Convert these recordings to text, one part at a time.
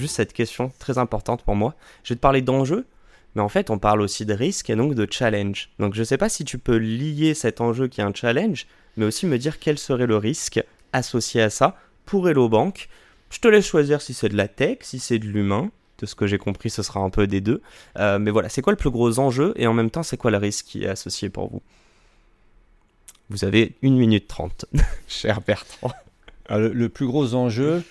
juste cette question très importante pour moi. Je vais te parler d'enjeux, mais en fait, on parle aussi de risque et donc de challenge. Donc, je ne sais pas si tu peux lier cet enjeu qui est un challenge, mais aussi me dire quel serait le risque associé à ça pour Hello Bank. Je te laisse choisir si c'est de la tech, si c'est de l'humain. De ce que j'ai compris, ce sera un peu des deux. Euh, mais voilà, c'est quoi le plus gros enjeu et en même temps, c'est quoi le risque qui est associé pour vous? Vous avez une minute trente, cher Bertrand. Ah, le, plus gros enjeu,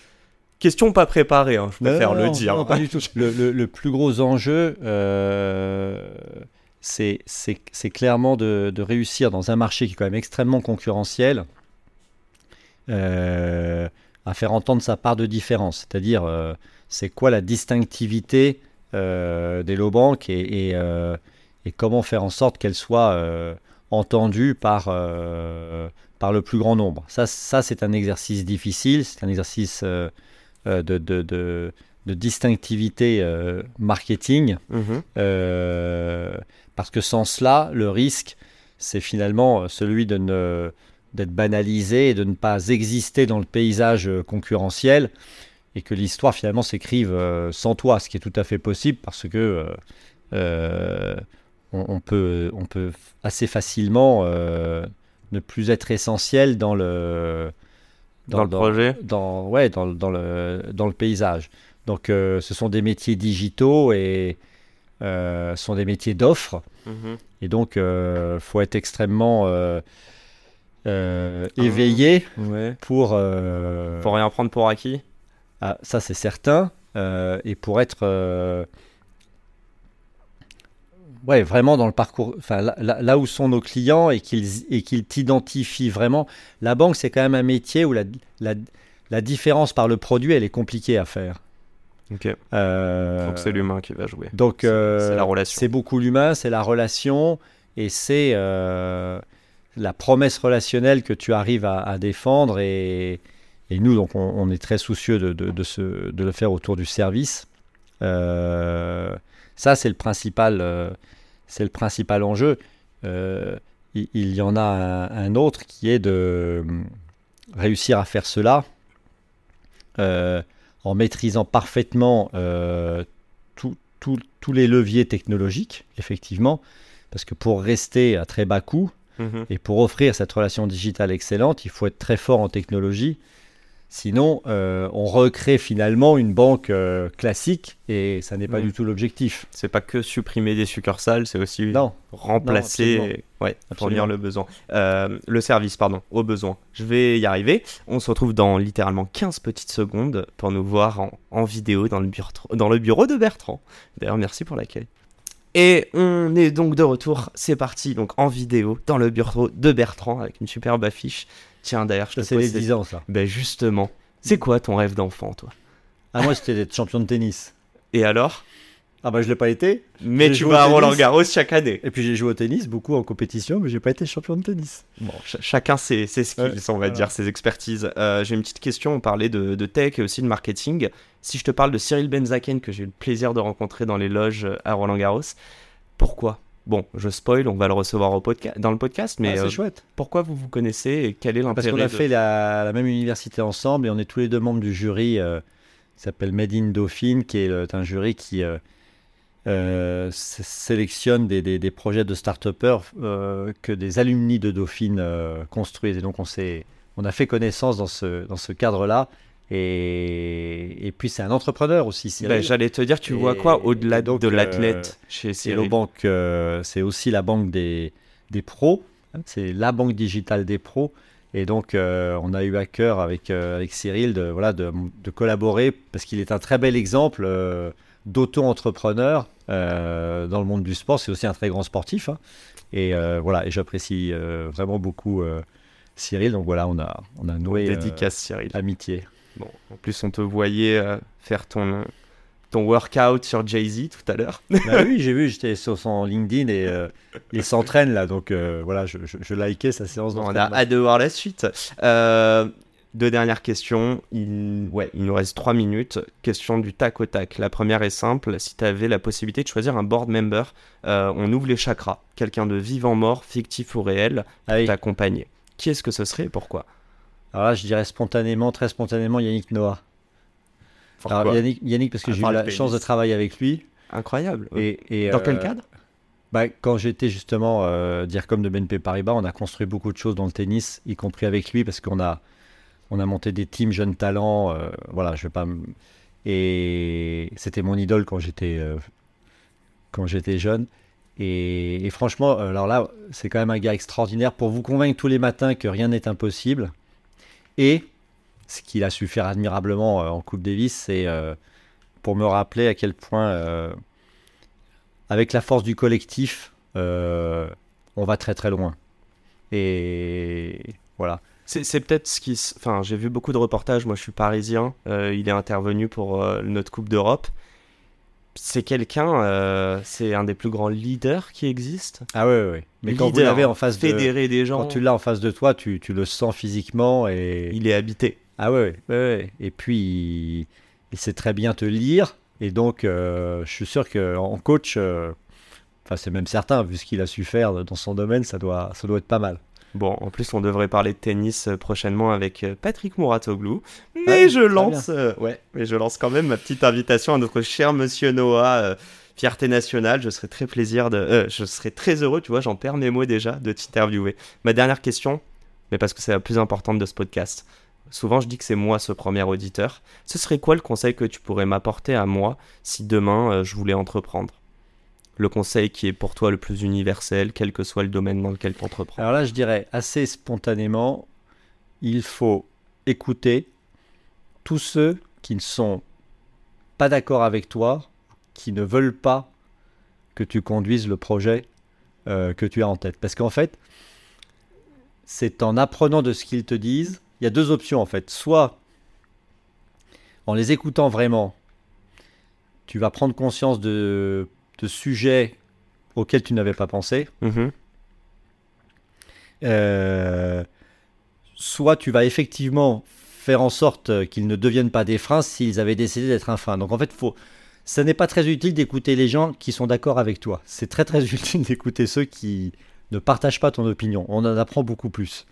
Question pas préparée, hein, je préfère le dire. Non, pas du tout. Le, plus gros enjeu, euh, c'est clairement de, réussir dans un marché qui est quand même extrêmement concurrentiel euh, à faire entendre sa part de différence. C'est-à-dire, euh, c'est quoi la distinctivité des low banks et, et, comment faire en sorte qu'elle soit entendue par, par le plus grand nombre. Ça, ça c'est un exercice difficile, c'est un exercice euh, de, de, de, distinctivité euh, marketing. Mhm. Euh, parce que sans cela, le risque, c'est finalement celui de ne d'être banalisé et de ne pas exister dans le paysage concurrentiel et que l'histoire finalement s'écrive sans toi, ce qui est tout à fait possible parce que on, peut, on peut assez facilement ne plus être essentiel dans le, dans, le projet dans, ouais, dans, dans, le, dans le paysage. Donc, euh, ce sont des métiers digitaux et euh, sont des métiers d'offres. Mhm. Et donc, il euh, faut être extrêmement éveillé ouais. pour. pour rien prendre pour acquis. Ah, ça, c'est certain. et pour être ouais, vraiment dans le parcours, enfin, là, où sont nos clients et qu'ils qu'ils t'identifient vraiment. La banque, c'est quand même un métier où la, la, la, différence par le produit, elle est compliquée à faire. Ok. Euh, donc c'est l'humain qui va jouer. Donc c'est la euh, relation. C'est beaucoup l'humain, c'est la relation et c'est euh, la promesse relationnelle que tu arrives à, défendre et, et, nous donc on, est très soucieux de, de, de, ce, de, le faire autour du service. Ça c'est le principal c'est le principal enjeu. Euh, il, y en a un, autre qui est de euh, réussir à faire cela euh, en maîtrisant parfaitement tous les leviers technologiques, effectivement, parce que pour rester à très bas coût mhm. et pour offrir cette relation digitale excellente, il faut être très fort en technologie Sinon, euh, on recrée finalement une banque euh, classique et ça n'est pas mm. du tout l'objectif. C'est pas que supprimer des succursales, c'est aussi remplacer, ouais, lire le besoin, euh, le service, pardon, au besoin. Je vais y arriver. On se retrouve dans littéralement 15 petites secondes pour nous voir en, vidéo dans le, bureau, dans le bureau de Bertrand. D'ailleurs, merci pour l'accueil. Et on est donc de retour, c'est parti, donc en vidéo, dans le bureau de Bertrand, avec une superbe affiche Tiens, d'ailleurs, je te C'est les 10 ans, ça. Ben justement, c'est quoi ton rêve d'enfant, toi? Ah, moi, c'était d'être champion de tennis. Et alors? Ah, bah, je l'ai pas été. Mais tu vas à Roland Garros chaque année. Et puis, j'ai joué au tennis, beaucoup en compétition, mais j'ai pas été champion de tennis. Bon, chacun ses, ses skills, on va dire, ses expertises. Euh, j'ai une petite question. On parlait de, de, tech et aussi de marketing. Si je te parle de Cyril Benzaken, que j'ai eu le plaisir de rencontrer dans les loges à Roland Garros, pourquoi? Bon, je spoil, on va le recevoir au dans le podcast, mais ah, c'est chouette. pourquoi vous vous connaissez et quel est l'intérêt Parce qu'on a fait la, même université ensemble et on est tous les deux membres du jury euh, qui s'appelle Made in Dauphine, qui est un jury qui euh, euh, sélectionne des, des, projets de start-upers que des alumni de Dauphine construisent. Et donc on, on a fait connaissance dans ce, dans ce cadre-là et, et, puis c'est un entrepreneur aussi. Ben, J'allais te dire, tu vois quoi au-delà de euh, l'athlète chez Cyril Bank, euh, c'est aussi la banque des, des pros. Hein, c'est la banque digitale des pros. Et donc, euh, on a eu à cœur avec, avec Cyril de, voilà, de, de collaborer parce qu'il est un très bel exemple d'auto-entrepreneur dans le monde du sport. C'est aussi un très grand sportif. Hein. Et voilà, et j'apprécie vraiment beaucoup Cyril. Donc voilà, on a, on a noué Dédicace, Cyril. amitié. Bon, en plus, on te voyait euh, faire ton, ton workout sur Jay-Z tout à l'heure. Bah oui, j'ai vu, j'étais sur son LinkedIn et euh, il s'entraîne là, donc euh, voilà, je, je, je likais sa séance On a d'entraînement. hâte de voir la suite. Euh, deux dernières questions. Il, ouais, il nous reste trois minutes. Question du tac au tac. La première est simple. Si tu avais la possibilité de choisir un board member, on ouvre les chakras. Quelqu'un de vivant, mort, fictif ou réel, Ah oui. t'accompagner. Qui est-ce que ce serait et pourquoi? Alors là, je dirais spontanément, très spontanément, Yannick Noah. Pourquoi Alors, Yannick, Yannick, parce que j'ai eu la pénis. chance de travailler avec lui. Incroyable. Et, et, Dans euh, quel cadre? bah, Quand j'étais justement euh, DIRCOM de BNP Paribas, on a construit beaucoup de choses dans le tennis, y compris avec lui, parce qu'on a, on a monté des teams jeunes talents. euh, voilà, je vais pas. Et c'était mon idole quand j'étais euh, quand j'étais jeune. Et, et franchement, euh, alors là, c'est quand même un gars extraordinaire pour vous convaincre tous les matins que rien n'est impossible. Et ce qu'il a su faire admirablement euh, en Coupe Davis, c'est euh, pour me rappeler à quel point, euh, avec la force du collectif, on va très très loin. Et voilà. C'est peut-être ce qui. Enfin, j'ai vu beaucoup de reportages. Moi, je suis parisien. Il est intervenu pour notre Coupe d'Europe. C'est quelqu'un. euh, c'est un des plus grands leaders qui existent. Ah ouais, ouais, ouais. Mais quand vous l'avez en face de, fédérer des gens. quand tu l'as en face de toi, tu, tu le sens physiquement et Il est habité. ah ouais, ouais, ouais, ouais. Et puis il, sait très bien te lire et donc euh, je suis sûr que en coach, euh, enfin c'est même certain vu ce qu'il a su faire dans son domaine, ça doit, ça doit être pas mal. Bon, en plus, on devrait parler de tennis euh, prochainement avec euh, Patrick Mouratoglou. Ah Mais oui, je très lance, euh, ouais, mais je lance quand même ma petite invitation à notre cher Monsieur Noah, euh, fierté nationale. Je serais très plaisir de, euh, je serais très heureux, tu vois, j'en perds mes mots déjà de t'interviewer. Ma dernière question, mais parce que c'est la plus importante de ce podcast. Souvent, je dis que c'est moi ce premier auditeur. Ce serait quoi le conseil que tu pourrais m'apporter à moi si demain je voulais entreprendre? Le conseil qui est pour toi le plus universel, quel que soit le domaine dans lequel tu entreprends. Alors là, je dirais assez spontanément, il faut écouter tous ceux qui ne sont pas d'accord avec toi, qui ne veulent pas que tu conduises le projet euh, que tu as en tête. Parce qu'en fait, c'est en apprenant de ce qu'ils te disent, il y a deux options en fait. Soit en les écoutant vraiment, tu vas prendre conscience de, de sujets auxquels tu n'avais pas pensé. Mhm. Euh, soit tu vas effectivement faire en sorte qu'ils ne deviennent pas des freins s'ils avaient décidé d'être un frein. Donc en fait, faut, ça n'est pas très utile d'écouter les gens qui sont d'accord avec toi. C'est très très utile d'écouter ceux qui ne partagent pas ton opinion. On en apprend beaucoup plus.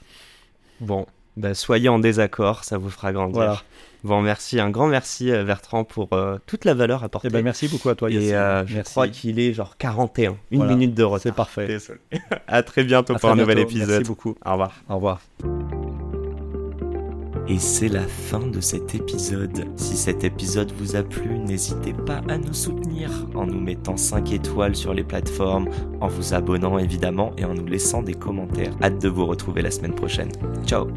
Bon, bah, soyez en désaccord, ça vous fera grandir. Voilà. Bon, merci, un grand merci euh, Bertrand pour euh, toute la valeur apportée. Eh ben, merci beaucoup à toi. Et Yacine. euh, je Merci. crois qu'il est genre 41, une Voilà. minute de retard. C'est parfait. Désolé. à très bientôt À pour très un nouvel épisode. Merci beaucoup. Au revoir. Au revoir. Et c'est la fin de cet épisode. Si cet épisode vous a plu, n'hésitez pas à nous soutenir en nous mettant 5 étoiles sur les plateformes, en vous abonnant évidemment et en nous laissant des commentaires. Hâte de vous retrouver la semaine prochaine. Ciao